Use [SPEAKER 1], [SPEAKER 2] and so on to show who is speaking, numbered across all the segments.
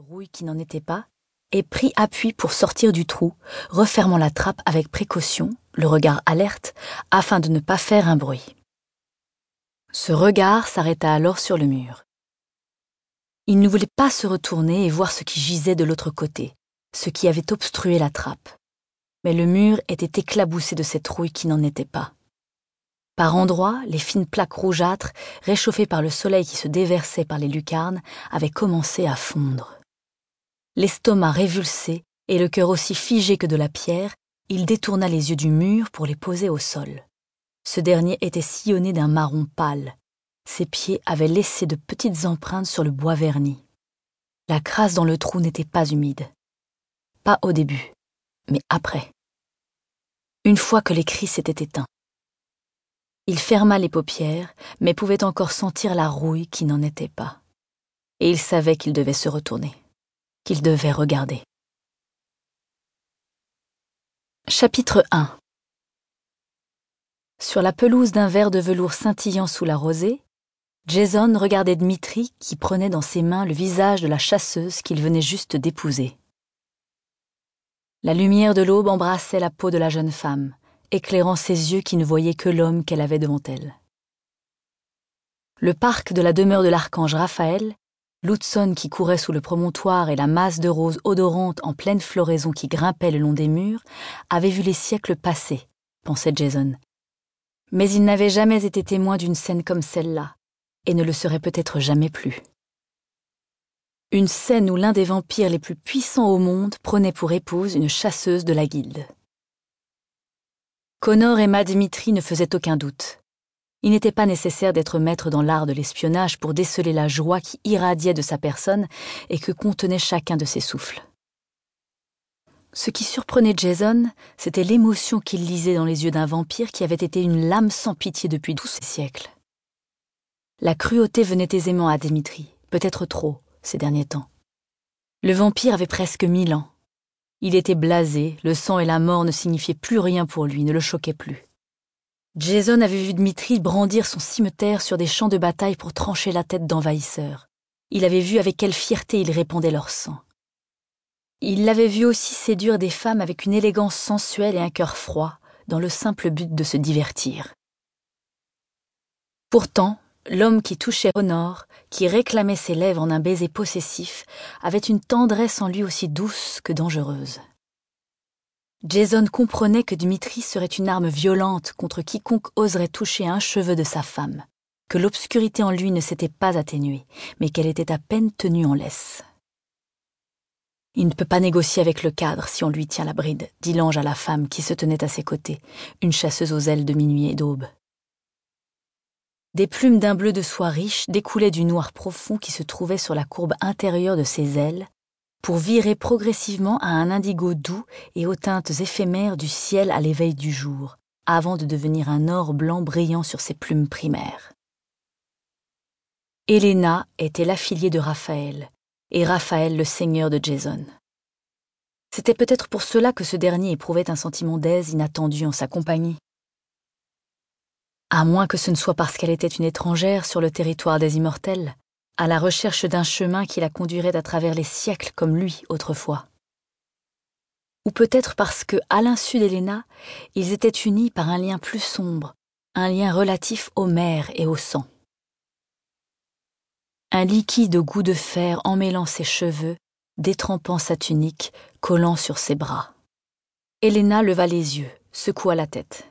[SPEAKER 1] rouille qui n'en était pas, et prit appui pour sortir du trou, refermant la trappe avec précaution, le regard alerte, afin de ne pas faire un bruit. Ce regard s'arrêta alors sur le mur. Il ne voulait pas se retourner et voir ce qui gisait de l'autre côté, ce qui avait obstrué la trappe. Mais le mur était éclaboussé de cette rouille qui n'en était pas. Par endroits, les fines plaques rougeâtres, réchauffées par le soleil qui se déversait par les lucarnes, avaient commencé à fondre. L'estomac révulsé et le cœur aussi figé que de la pierre, il détourna les yeux du mur pour les poser au sol. Ce dernier était sillonné d'un marron pâle. Ses pieds avaient laissé de petites empreintes sur le bois verni. La crasse dans le trou n'était pas humide. Pas au début, mais après. Une fois que les cris s'étaient éteints. Il ferma les paupières, mais pouvait encore sentir la rouille qui n'en était pas. Et il savait qu'il devait se retourner, qu'il devait regarder. Chapitre 1 Sur la pelouse d'un verre de velours scintillant sous la rosée, Jason regardait Dmitri qui prenait dans ses mains le visage de la chasseuse qu'il venait juste d'épouser. La lumière de l'aube embrassait la peau de la jeune femme, éclairant ses yeux qui ne voyaient que l'homme qu'elle avait devant elle. Le parc de la demeure de l'archange Raphaël, l'Hudson qui courait sous le promontoire et la masse de roses odorantes en pleine floraison qui grimpait le long des murs, avaient vu les siècles passer, pensait Jason. Mais il n'avait jamais été témoin d'une scène comme celle-là, et ne le serait peut-être jamais plus. Une scène où l'un des vampires les plus puissants au monde prenait pour épouse une chasseuse de la guilde. Connor et Dimitri ne faisaient aucun doute. Il n'était pas nécessaire d'être maître dans l'art de l'espionnage pour déceler la joie qui irradiait de sa personne et que contenait chacun de ses souffles. Ce qui surprenait Jason, c'était l'émotion qu'il lisait dans les yeux d'un vampire qui avait été une lame sans pitié depuis ces siècles. La cruauté venait aisément à Dimitri, peut-être trop, ces derniers temps. Le vampire avait presque mille ans. Il était blasé, le sang et la mort ne signifiaient plus rien pour lui, ne le choquaient plus. Jason avait vu Dmitri brandir son cimetière sur des champs de bataille pour trancher la tête d'envahisseurs. Il avait vu avec quelle fierté il répandait leur sang. Il l'avait vu aussi séduire des femmes avec une élégance sensuelle et un cœur froid, dans le simple but de se divertir. Pourtant, L'homme qui touchait Honor, qui réclamait ses lèvres en un baiser possessif, avait une tendresse en lui aussi douce que dangereuse. Jason comprenait que Dmitri serait une arme violente contre quiconque oserait toucher un cheveu de sa femme, que l'obscurité en lui ne s'était pas atténuée, mais qu'elle était à peine tenue en laisse. Il ne peut pas négocier avec le cadre si on lui tient la bride, dit l'ange à la femme qui se tenait à ses côtés, une chasseuse aux ailes de minuit et d'aube. Des plumes d'un bleu de soie riche découlaient du noir profond qui se trouvait sur la courbe intérieure de ses ailes, pour virer progressivement à un indigo doux et aux teintes éphémères du ciel à l'éveil du jour, avant de devenir un or blanc brillant sur ses plumes primaires. Helena était l'affiliée de Raphaël, et Raphaël le seigneur de Jason. C'était peut-être pour cela que ce dernier éprouvait un sentiment d'aise inattendu en sa compagnie à moins que ce ne soit parce qu'elle était une étrangère sur le territoire des immortels, à la recherche d'un chemin qui la conduirait à travers les siècles comme lui autrefois. Ou peut-être parce que, à l'insu d'Héléna, ils étaient unis par un lien plus sombre, un lien relatif aux mers et au sang. Un liquide goût de fer emmêlant ses cheveux, détrempant sa tunique, collant sur ses bras. Héléna leva les yeux, secoua la tête.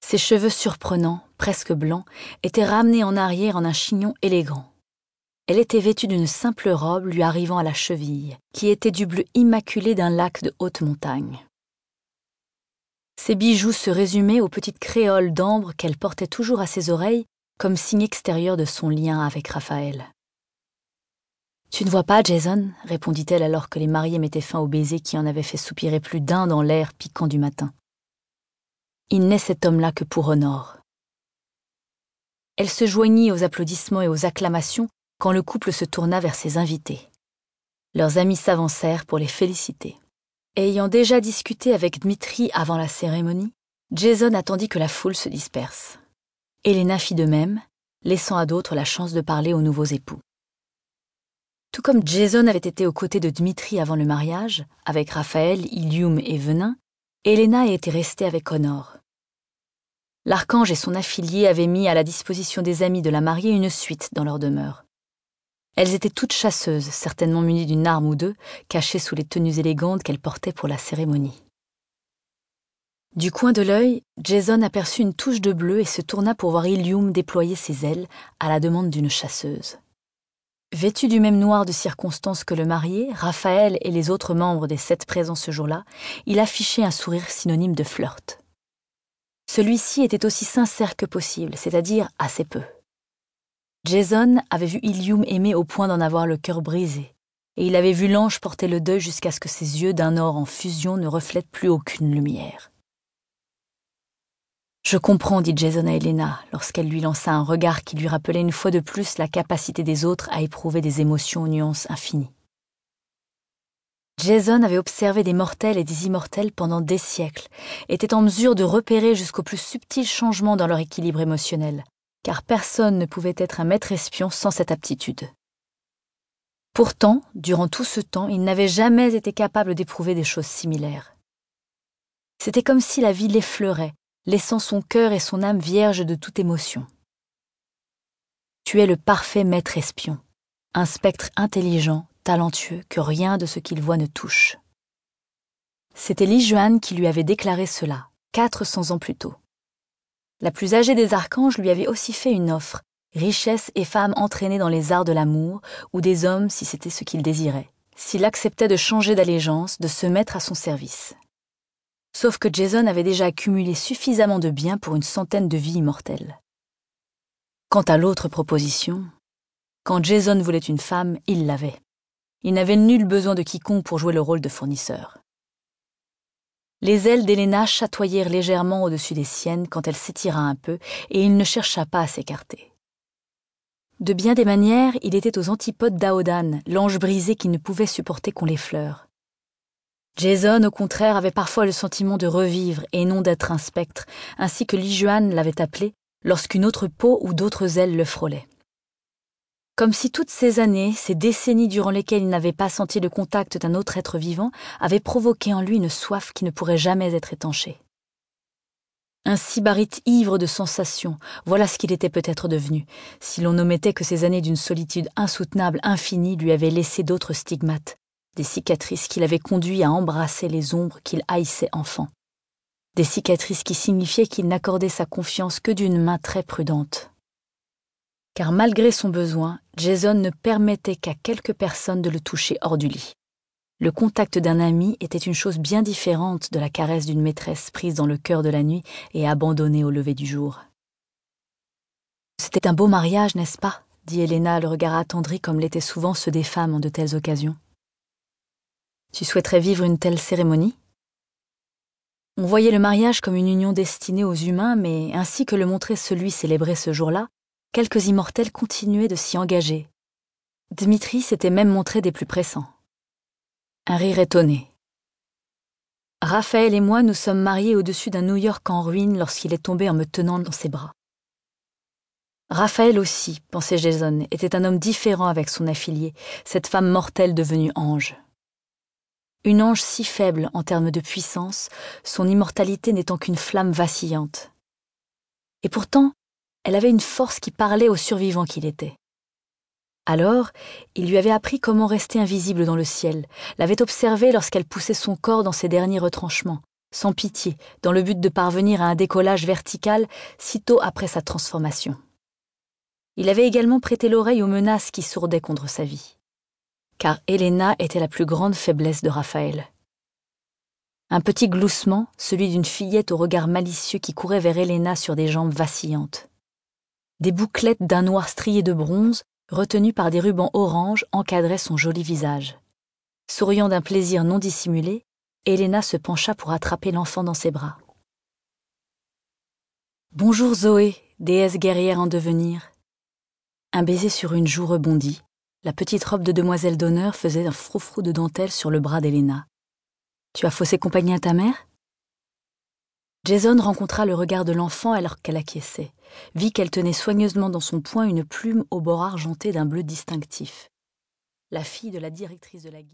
[SPEAKER 1] Ses cheveux surprenants, presque blancs, étaient ramenés en arrière en un chignon élégant. Elle était vêtue d'une simple robe lui arrivant à la cheville, qui était du bleu immaculé d'un lac de haute montagne. Ses bijoux se résumaient aux petites créoles d'ambre qu'elle portait toujours à ses oreilles comme signe extérieur de son lien avec Raphaël. Tu ne vois pas, Jason? répondit-elle alors que les mariés mettaient fin au baiser qui en avait fait soupirer plus d'un dans l'air piquant du matin. Il n'est cet homme-là que pour Honor. Elle se joignit aux applaudissements et aux acclamations quand le couple se tourna vers ses invités. Leurs amis s'avancèrent pour les féliciter. Ayant déjà discuté avec Dmitri avant la cérémonie, Jason attendit que la foule se disperse. Elena fit de même, laissant à d'autres la chance de parler aux nouveaux époux. Tout comme Jason avait été aux côtés de Dmitri avant le mariage, avec Raphaël, Ilium et Venin, Elena était restée avec Honor. L'archange et son affilié avaient mis à la disposition des amis de la mariée une suite dans leur demeure. Elles étaient toutes chasseuses, certainement munies d'une arme ou deux, cachées sous les tenues élégantes qu'elles portaient pour la cérémonie. Du coin de l'œil, Jason aperçut une touche de bleu et se tourna pour voir Ilium déployer ses ailes à la demande d'une chasseuse. Vêtu du même noir de circonstance que le marié, Raphaël et les autres membres des sept présents ce jour-là, il affichait un sourire synonyme de flirt. Celui-ci était aussi sincère que possible, c'est-à-dire assez peu. Jason avait vu Ilium aimer au point d'en avoir le cœur brisé, et il avait vu l'ange porter le deuil jusqu'à ce que ses yeux d'un or en fusion ne reflètent plus aucune lumière. Je comprends, dit Jason à Elena, lorsqu'elle lui lança un regard qui lui rappelait une fois de plus la capacité des autres à éprouver des émotions aux nuances infinies. Jason avait observé des mortels et des immortels pendant des siècles, était en mesure de repérer jusqu'aux plus subtils changements dans leur équilibre émotionnel, car personne ne pouvait être un maître espion sans cette aptitude. Pourtant, durant tout ce temps, il n'avait jamais été capable d'éprouver des choses similaires. C'était comme si la vie l'effleurait, laissant son cœur et son âme vierges de toute émotion. Tu es le parfait maître espion, un spectre intelligent, talentueux, que rien de ce qu'il voit ne touche. C'était Li qui lui avait déclaré cela, quatre cents ans plus tôt. La plus âgée des archanges lui avait aussi fait une offre, richesse et femme entraînées dans les arts de l'amour, ou des hommes si c'était ce qu'il désirait, s'il acceptait de changer d'allégeance, de se mettre à son service. Sauf que Jason avait déjà accumulé suffisamment de biens pour une centaine de vies immortelles. Quant à l'autre proposition, quand Jason voulait une femme, il l'avait. Il n'avait nul besoin de quiconque pour jouer le rôle de fournisseur. Les ailes d'Héléna chatoyèrent légèrement au-dessus des siennes quand elle s'étira un peu, et il ne chercha pas à s'écarter. De bien des manières, il était aux antipodes d'Aodan, l'ange brisé qui ne pouvait supporter qu'on l'effleure. Jason, au contraire, avait parfois le sentiment de revivre et non d'être un spectre, ainsi que Lijuan l'avait appelé lorsqu'une autre peau ou d'autres ailes le frôlaient. Comme si toutes ces années, ces décennies durant lesquelles il n'avait pas senti le contact d'un autre être vivant, avaient provoqué en lui une soif qui ne pourrait jamais être étanchée. Un sybarite ivre de sensations, voilà ce qu'il était peut-être devenu, si l'on omettait que ces années d'une solitude insoutenable infinie lui avaient laissé d'autres stigmates, des cicatrices qui l'avaient conduit à embrasser les ombres qu'il haïssait enfant, des cicatrices qui signifiaient qu'il n'accordait sa confiance que d'une main très prudente. Car malgré son besoin, Jason ne permettait qu'à quelques personnes de le toucher hors du lit. Le contact d'un ami était une chose bien différente de la caresse d'une maîtresse prise dans le cœur de la nuit et abandonnée au lever du jour. C'était un beau mariage, n'est-ce pas? dit Helena, le regard attendri comme l'étaient souvent ceux des femmes en de telles occasions. Tu souhaiterais vivre une telle cérémonie? On voyait le mariage comme une union destinée aux humains, mais ainsi que le montrait celui célébré ce jour-là, quelques immortels continuaient de s'y engager. Dmitri s'était même montré des plus pressants. Un rire étonné. Raphaël et moi nous sommes mariés au-dessus d'un New York en ruine lorsqu'il est tombé en me tenant dans ses bras. Raphaël aussi, pensait Jason, était un homme différent avec son affilié, cette femme mortelle devenue ange. Une ange si faible en termes de puissance, son immortalité n'étant qu'une flamme vacillante. Et pourtant, elle avait une force qui parlait au survivant qu'il était. Alors, il lui avait appris comment rester invisible dans le ciel, l'avait observé lorsqu'elle poussait son corps dans ses derniers retranchements, sans pitié, dans le but de parvenir à un décollage vertical sitôt après sa transformation. Il avait également prêté l'oreille aux menaces qui sourdaient contre sa vie car Helena était la plus grande faiblesse de Raphaël. Un petit gloussement, celui d'une fillette au regard malicieux qui courait vers Helena sur des jambes vacillantes. Des bouclettes d'un noir strié de bronze, retenues par des rubans orange, encadraient son joli visage. Souriant d'un plaisir non dissimulé, Helena se pencha pour attraper l'enfant dans ses bras. Bonjour Zoé, déesse guerrière en devenir. Un baiser sur une joue rebondit, la petite robe de demoiselle d'honneur faisait un froufrou de dentelle sur le bras d'Helena. Tu as faussé compagnie à ta mère? Jason rencontra le regard de l'enfant alors qu'elle acquiesçait, vit qu'elle tenait soigneusement dans son poing une plume au bord argenté d'un bleu distinctif. la fille de la directrice de la guilde,